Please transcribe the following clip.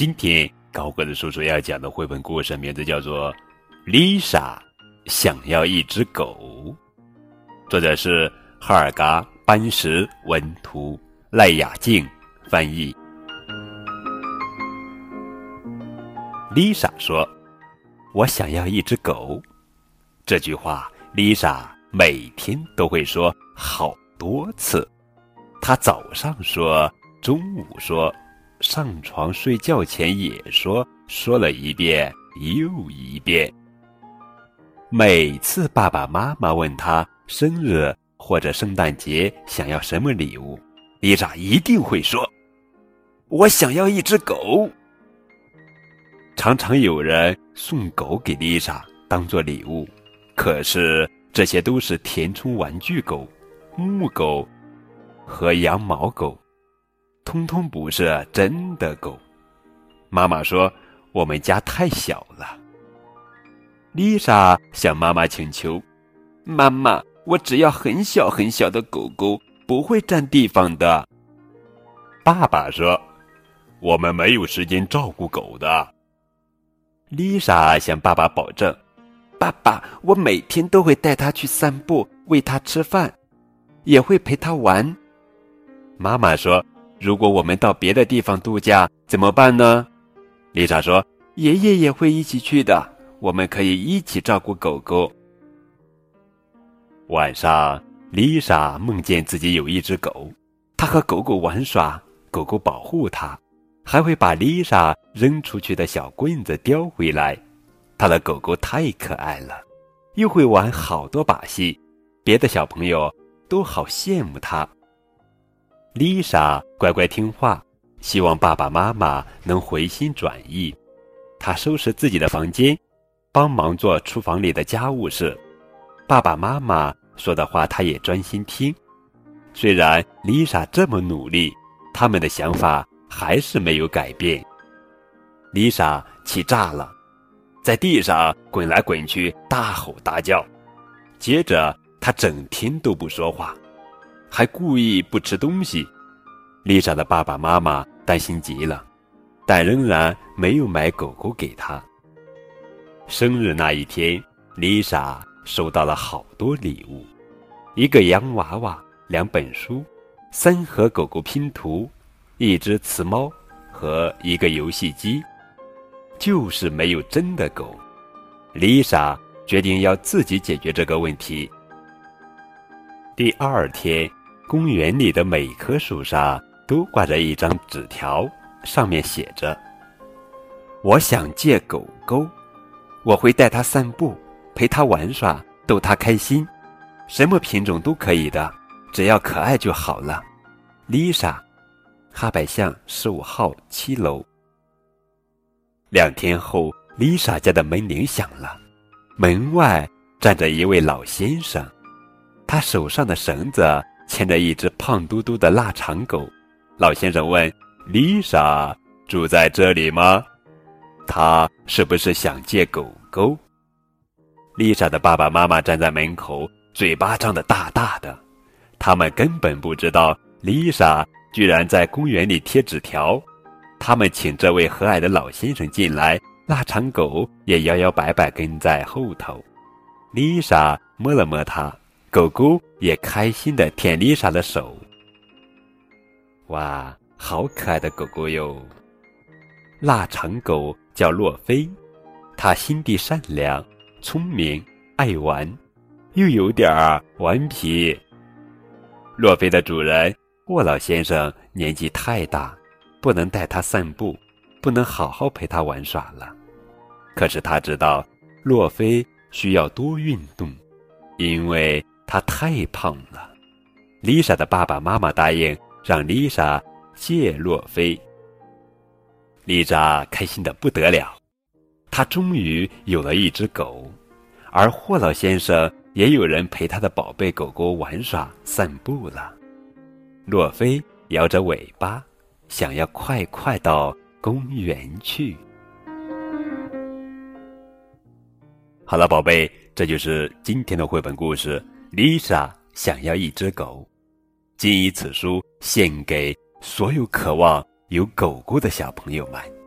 今天高个子叔叔要讲的绘本故事名字叫做《丽莎想要一只狗》，作者是哈尔嘎班什文图，赖雅静翻译。丽莎说：“我想要一只狗。”这句话，丽莎每天都会说好多次。她早上说，中午说。上床睡觉前也说，说了一遍又一遍。每次爸爸妈妈问他生日或者圣诞节想要什么礼物，丽莎一定会说：“我想要一只狗。”常常有人送狗给丽莎当做礼物，可是这些都是填充玩具狗、木狗和羊毛狗。通通不是真的狗。妈妈说：“我们家太小了。”丽莎向妈妈请求：“妈妈，我只要很小很小的狗狗，不会占地方的。”爸爸说：“我们没有时间照顾狗的。”丽莎向爸爸保证：“爸爸，我每天都会带它去散步，喂它吃饭，也会陪它玩。”妈妈说。如果我们到别的地方度假怎么办呢？丽莎说：“爷爷也会一起去的，我们可以一起照顾狗狗。”晚上，丽莎梦见自己有一只狗，她和狗狗玩耍，狗狗保护她，还会把丽莎扔出去的小棍子叼回来。她的狗狗太可爱了，又会玩好多把戏，别的小朋友都好羡慕她。丽莎乖乖听话，希望爸爸妈妈能回心转意。她收拾自己的房间，帮忙做厨房里的家务事。爸爸妈妈说的话，她也专心听。虽然丽莎这么努力，他们的想法还是没有改变。丽莎气炸了，在地上滚来滚去，大吼大叫。接着，她整天都不说话。还故意不吃东西，丽莎的爸爸妈妈担心极了，但仍然没有买狗狗给她。生日那一天，丽莎收到了好多礼物：一个洋娃娃、两本书、三盒狗狗拼图、一只雌猫和一个游戏机，就是没有真的狗。丽莎决定要自己解决这个问题。第二天。公园里的每棵树上都挂着一张纸条，上面写着：“我想借狗狗，我会带它散步，陪它玩耍，逗它开心，什么品种都可以的，只要可爱就好了。” Lisa，哈百巷十五号七楼。两天后，Lisa 家的门铃响了，门外站着一位老先生，他手上的绳子。牵着一只胖嘟嘟的腊肠狗，老先生问：“丽莎住在这里吗？她是不是想借狗狗？”丽莎的爸爸妈妈站在门口，嘴巴张得大大的，他们根本不知道丽莎居然在公园里贴纸条。他们请这位和蔼的老先生进来，腊肠狗也摇摇摆摆跟在后头。丽莎摸了摸它。狗狗也开心的舔丽莎的手。哇，好可爱的狗狗哟！腊肠狗叫洛菲，它心地善良、聪明、爱玩，又有点儿顽皮。洛菲的主人沃老先生年纪太大，不能带它散步，不能好好陪它玩耍了。可是他知道，洛菲需要多运动，因为。它太胖了，丽莎的爸爸妈妈答应让丽莎借洛菲。丽莎开心的不得了，她终于有了一只狗，而霍老先生也有人陪他的宝贝狗狗玩耍散步了。洛菲摇着尾巴，想要快快到公园去。好了，宝贝，这就是今天的绘本故事。丽莎想要一只狗，谨以此书献给所有渴望有狗狗的小朋友们。